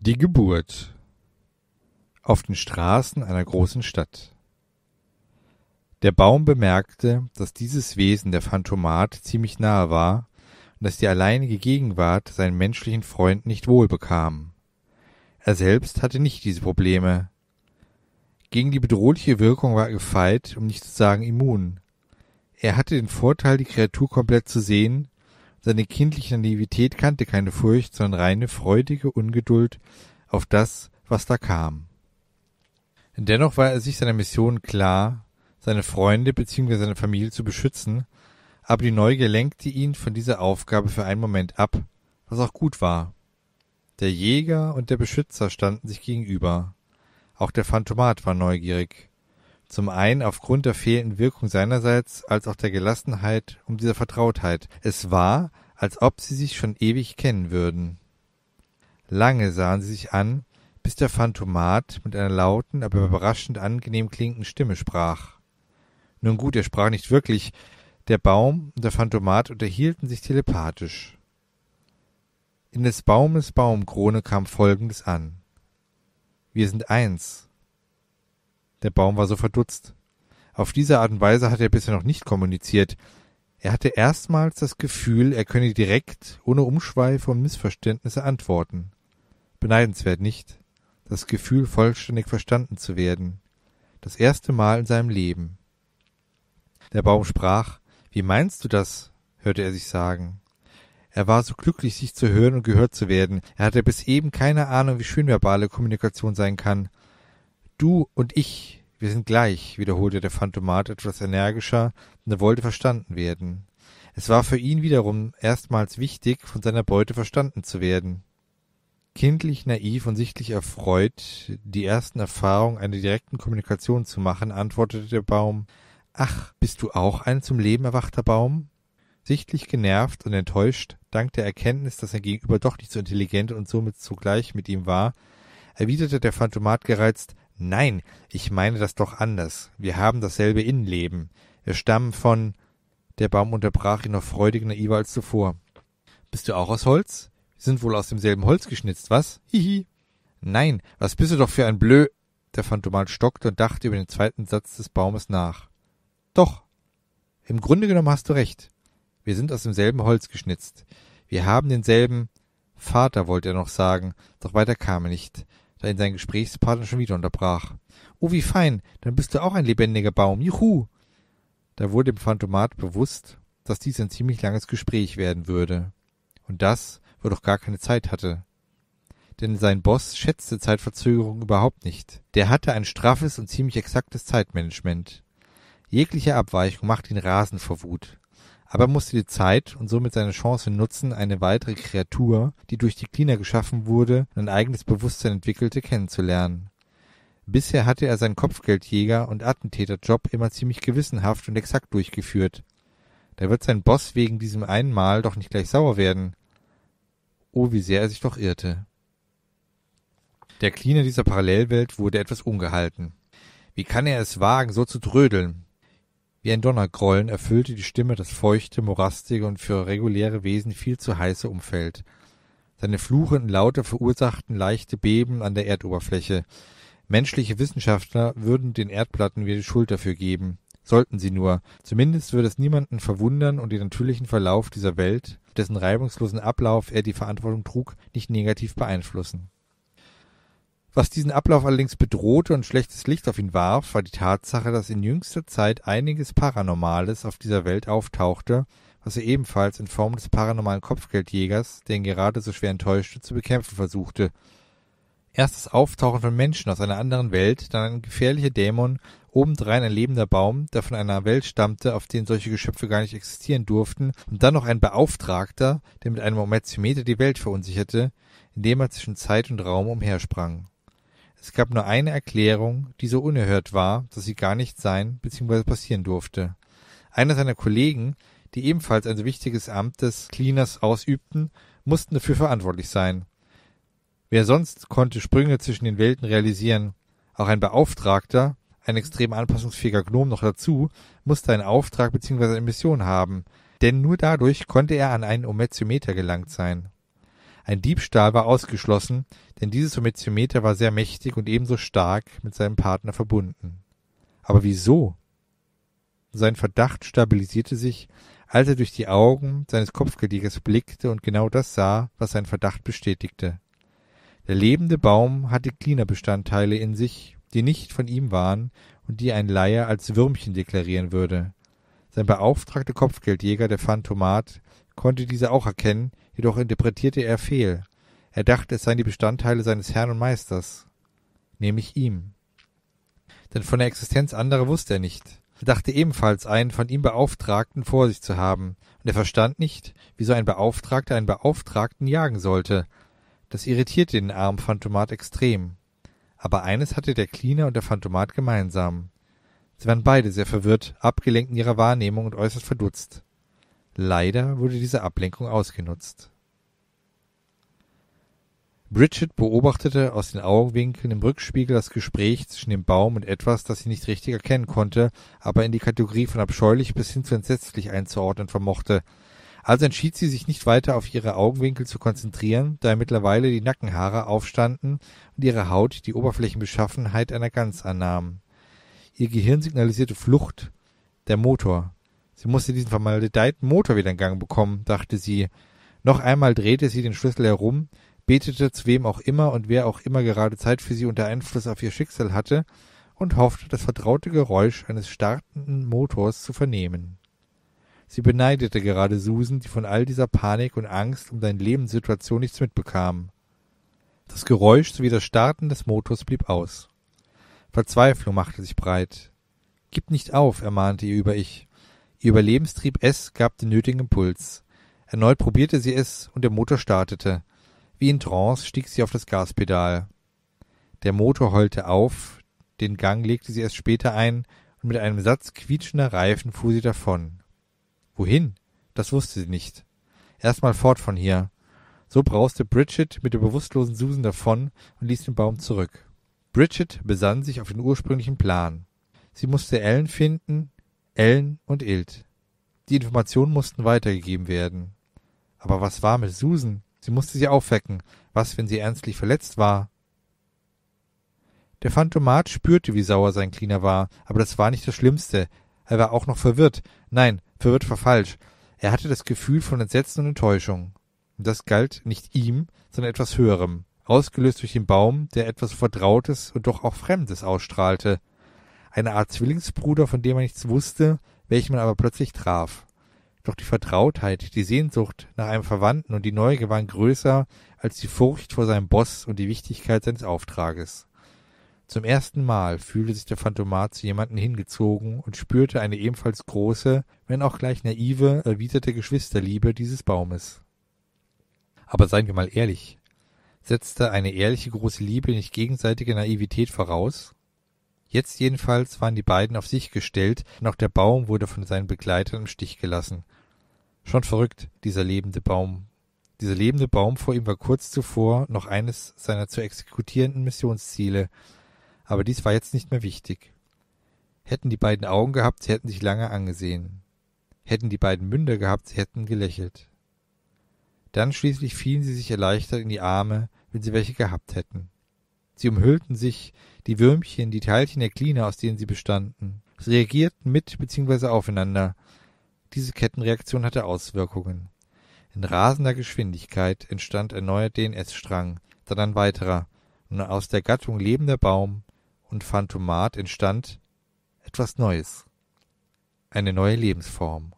Die Geburt auf den Straßen einer großen Stadt. Der Baum bemerkte, dass dieses Wesen der Phantomat ziemlich nahe war und dass die alleinige Gegenwart seinen menschlichen Freund nicht wohl bekam. Er selbst hatte nicht diese Probleme. Gegen die bedrohliche Wirkung war er gefeit, um nicht zu sagen immun. Er hatte den Vorteil, die Kreatur komplett zu sehen seine kindliche Naivität kannte keine Furcht, sondern reine, freudige Ungeduld auf das, was da kam. Dennoch war er sich seiner Mission klar, seine Freunde bzw. seine Familie zu beschützen, aber die Neugier lenkte ihn von dieser Aufgabe für einen Moment ab, was auch gut war. Der Jäger und der Beschützer standen sich gegenüber. Auch der Phantomat war neugierig. Zum einen aufgrund der fehlenden Wirkung seinerseits, als auch der Gelassenheit um dieser Vertrautheit. Es war, als ob sie sich schon ewig kennen würden. Lange sahen sie sich an, bis der Phantomat mit einer lauten, aber überraschend angenehm klingenden Stimme sprach. Nun gut, er sprach nicht wirklich. Der Baum und der Phantomat unterhielten sich telepathisch. In des Baumes Baumkrone kam Folgendes an. Wir sind eins. Der Baum war so verdutzt. Auf diese Art und Weise hatte er bisher noch nicht kommuniziert. Er hatte erstmals das Gefühl, er könne direkt, ohne Umschweife und Missverständnisse antworten. Beneidenswert nicht. Das Gefühl, vollständig verstanden zu werden. Das erste Mal in seinem Leben. Der Baum sprach, wie meinst du das? hörte er sich sagen. Er war so glücklich, sich zu hören und gehört zu werden. Er hatte bis eben keine Ahnung, wie schön verbale Kommunikation sein kann. Du und ich, wir sind gleich, wiederholte der Phantomat etwas energischer, und er wollte verstanden werden. Es war für ihn wiederum erstmals wichtig, von seiner Beute verstanden zu werden. Kindlich naiv und sichtlich erfreut, die ersten Erfahrungen einer direkten Kommunikation zu machen, antwortete der Baum Ach, bist du auch ein zum Leben erwachter Baum? Sichtlich genervt und enttäuscht, dank der Erkenntnis, dass sein Gegenüber doch nicht so intelligent und somit zugleich mit ihm war, erwiderte der Phantomat gereizt Nein, ich meine das doch anders. Wir haben dasselbe Innenleben. Wir stammen von. Der Baum unterbrach ihn noch freudig naiver als zuvor. Bist du auch aus Holz? Wir sind wohl aus demselben Holz geschnitzt, was? Hihi. Nein, was bist du doch für ein Blö. Der Phantomat stockte und dachte über den zweiten Satz des Baumes nach. Doch. Im Grunde genommen hast du recht. Wir sind aus demselben Holz geschnitzt. Wir haben denselben Vater, wollte er noch sagen, doch weiter kam er nicht da ihn sein Gesprächspartner schon wieder unterbrach. Oh, wie fein, dann bist du auch ein lebendiger Baum. Juhu! Da wurde dem Phantomat bewusst, dass dies ein ziemlich langes Gespräch werden würde. Und das, wo doch gar keine Zeit hatte. Denn sein Boss schätzte Zeitverzögerung überhaupt nicht. Der hatte ein straffes und ziemlich exaktes Zeitmanagement. Jegliche Abweichung machte ihn rasend vor Wut aber er musste die Zeit und somit seine Chance nutzen, eine weitere Kreatur, die durch die Cleaner geschaffen wurde und ein eigenes Bewusstsein entwickelte, kennenzulernen. Bisher hatte er seinen Kopfgeldjäger und Attentäterjob immer ziemlich gewissenhaft und exakt durchgeführt. Da wird sein Boss wegen diesem einen Mal doch nicht gleich sauer werden. Oh, wie sehr er sich doch irrte. Der Cleaner dieser Parallelwelt wurde etwas ungehalten. Wie kann er es wagen, so zu trödeln? Wie ein Donnergrollen erfüllte die Stimme das feuchte, morastige und für reguläre Wesen viel zu heiße Umfeld. Seine fluchenden Laute verursachten leichte Beben an der Erdoberfläche. Menschliche Wissenschaftler würden den Erdplatten wieder die Schuld dafür geben. Sollten sie nur. Zumindest würde es niemanden verwundern und den natürlichen Verlauf dieser Welt, dessen reibungslosen Ablauf er die Verantwortung trug, nicht negativ beeinflussen. Was diesen Ablauf allerdings bedrohte und schlechtes Licht auf ihn warf, war die Tatsache, dass in jüngster Zeit einiges Paranormales auf dieser Welt auftauchte, was er ebenfalls in Form des paranormalen Kopfgeldjägers, der ihn gerade so schwer enttäuschte, zu bekämpfen versuchte. Erst das Auftauchen von Menschen aus einer anderen Welt, dann ein gefährlicher Dämon, obendrein ein lebender Baum, der von einer Welt stammte, auf denen solche Geschöpfe gar nicht existieren durften, und dann noch ein Beauftragter, der mit einem Ometiometer die Welt verunsicherte, indem er zwischen Zeit und Raum umhersprang. Es gab nur eine Erklärung, die so unerhört war, dass sie gar nicht sein bzw. passieren durfte. Einer seiner Kollegen, die ebenfalls ein so wichtiges Amt des Cleaners ausübten, mussten dafür verantwortlich sein. Wer sonst konnte Sprünge zwischen den Welten realisieren? Auch ein Beauftragter, ein extrem anpassungsfähiger Gnom noch dazu, musste einen Auftrag bzw. eine Mission haben, denn nur dadurch konnte er an einen Ometiometer gelangt sein. Ein Diebstahl war ausgeschlossen, denn dieses Homiziometer war sehr mächtig und ebenso stark mit seinem Partner verbunden. Aber wieso? Sein Verdacht stabilisierte sich, als er durch die Augen seines Kopfgeldjägers blickte und genau das sah, was sein Verdacht bestätigte. Der lebende Baum hatte Cleaner-Bestandteile in sich, die nicht von ihm waren und die ein Laie als Würmchen deklarieren würde. Sein beauftragter Kopfgeldjäger, der Phantomat, konnte diese auch erkennen, jedoch interpretierte er fehl. Er dachte, es seien die Bestandteile seines Herrn und Meisters, nämlich ihm. Denn von der Existenz anderer wusste er nicht. Er dachte ebenfalls, einen von ihm Beauftragten vor sich zu haben, und er verstand nicht, wieso ein Beauftragter einen Beauftragten jagen sollte. Das irritierte den armen Phantomat extrem. Aber eines hatte der Cleaner und der Phantomat gemeinsam. Sie waren beide sehr verwirrt, abgelenkt in ihrer Wahrnehmung und äußerst verdutzt. Leider wurde diese Ablenkung ausgenutzt. Bridget beobachtete aus den Augenwinkeln im Rückspiegel das Gespräch zwischen dem Baum und etwas, das sie nicht richtig erkennen konnte, aber in die Kategorie von abscheulich bis hin zu entsetzlich einzuordnen vermochte. Also entschied sie sich nicht weiter auf ihre Augenwinkel zu konzentrieren, da mittlerweile die Nackenhaare aufstanden und ihre Haut die Oberflächenbeschaffenheit einer Gans annahm. Ihr Gehirn signalisierte Flucht. Der Motor. Sie musste diesen vermaledeiten Motor wieder in Gang bekommen, dachte sie. Noch einmal drehte sie den Schlüssel herum, betete zu wem auch immer und wer auch immer gerade Zeit für sie unter Einfluss auf ihr Schicksal hatte und hoffte, das vertraute Geräusch eines startenden Motors zu vernehmen. Sie beneidete gerade Susan, die von all dieser Panik und Angst um seine Lebenssituation nichts mitbekam. Das Geräusch sowie das Starten des Motors blieb aus. Verzweiflung machte sich breit. Gib nicht auf, ermahnte ihr Über-Ich. Ihr Überlebenstrieb S gab den nötigen Impuls. Erneut probierte sie es, und der Motor startete. Wie in Trance stieg sie auf das Gaspedal. Der Motor heulte auf, den Gang legte sie erst später ein, und mit einem Satz quietschender Reifen fuhr sie davon. Wohin? Das wusste sie nicht. Erstmal fort von hier. So brauste Bridget mit der bewusstlosen Susan davon und ließ den Baum zurück. Bridget besann sich auf den ursprünglichen Plan. Sie musste Ellen finden, Ellen und Ilt. Die Informationen mussten weitergegeben werden. Aber was war mit Susan? Sie musste sie aufwecken. Was, wenn sie ernstlich verletzt war? Der Phantomat spürte, wie sauer sein Cleaner war, aber das war nicht das Schlimmste. Er war auch noch verwirrt. Nein, verwirrt war falsch. Er hatte das Gefühl von Entsetzen und Enttäuschung. Und das galt nicht ihm, sondern etwas Höherem, ausgelöst durch den Baum, der etwas Vertrautes und doch auch Fremdes ausstrahlte eine Art Zwillingsbruder, von dem er nichts wusste, welchen man aber plötzlich traf. Doch die Vertrautheit, die Sehnsucht nach einem Verwandten und die Neugier waren größer als die Furcht vor seinem Boss und die Wichtigkeit seines Auftrages. Zum ersten Mal fühlte sich der Phantomat zu jemanden hingezogen und spürte eine ebenfalls große, wenn auch gleich naive, erwiderte Geschwisterliebe dieses Baumes. Aber seien wir mal ehrlich, setzte eine ehrliche große Liebe nicht gegenseitige Naivität voraus? Jetzt jedenfalls waren die beiden auf sich gestellt, und auch der Baum wurde von seinen Begleitern im Stich gelassen. Schon verrückt, dieser lebende Baum. Dieser lebende Baum vor ihm war kurz zuvor noch eines seiner zu exekutierenden Missionsziele, aber dies war jetzt nicht mehr wichtig. Hätten die beiden Augen gehabt, sie hätten sich lange angesehen. Hätten die beiden Münder gehabt, sie hätten gelächelt. Dann schließlich fielen sie sich erleichtert in die Arme, wenn sie welche gehabt hätten. Sie umhüllten sich, die Würmchen, die Teilchen der Kline, aus denen sie bestanden. Sie reagierten mit bzw. aufeinander. Diese Kettenreaktion hatte Auswirkungen. In rasender Geschwindigkeit entstand ein neuer DNS-Strang, dann ein weiterer, und aus der Gattung lebender Baum und Phantomat entstand etwas Neues. Eine neue Lebensform.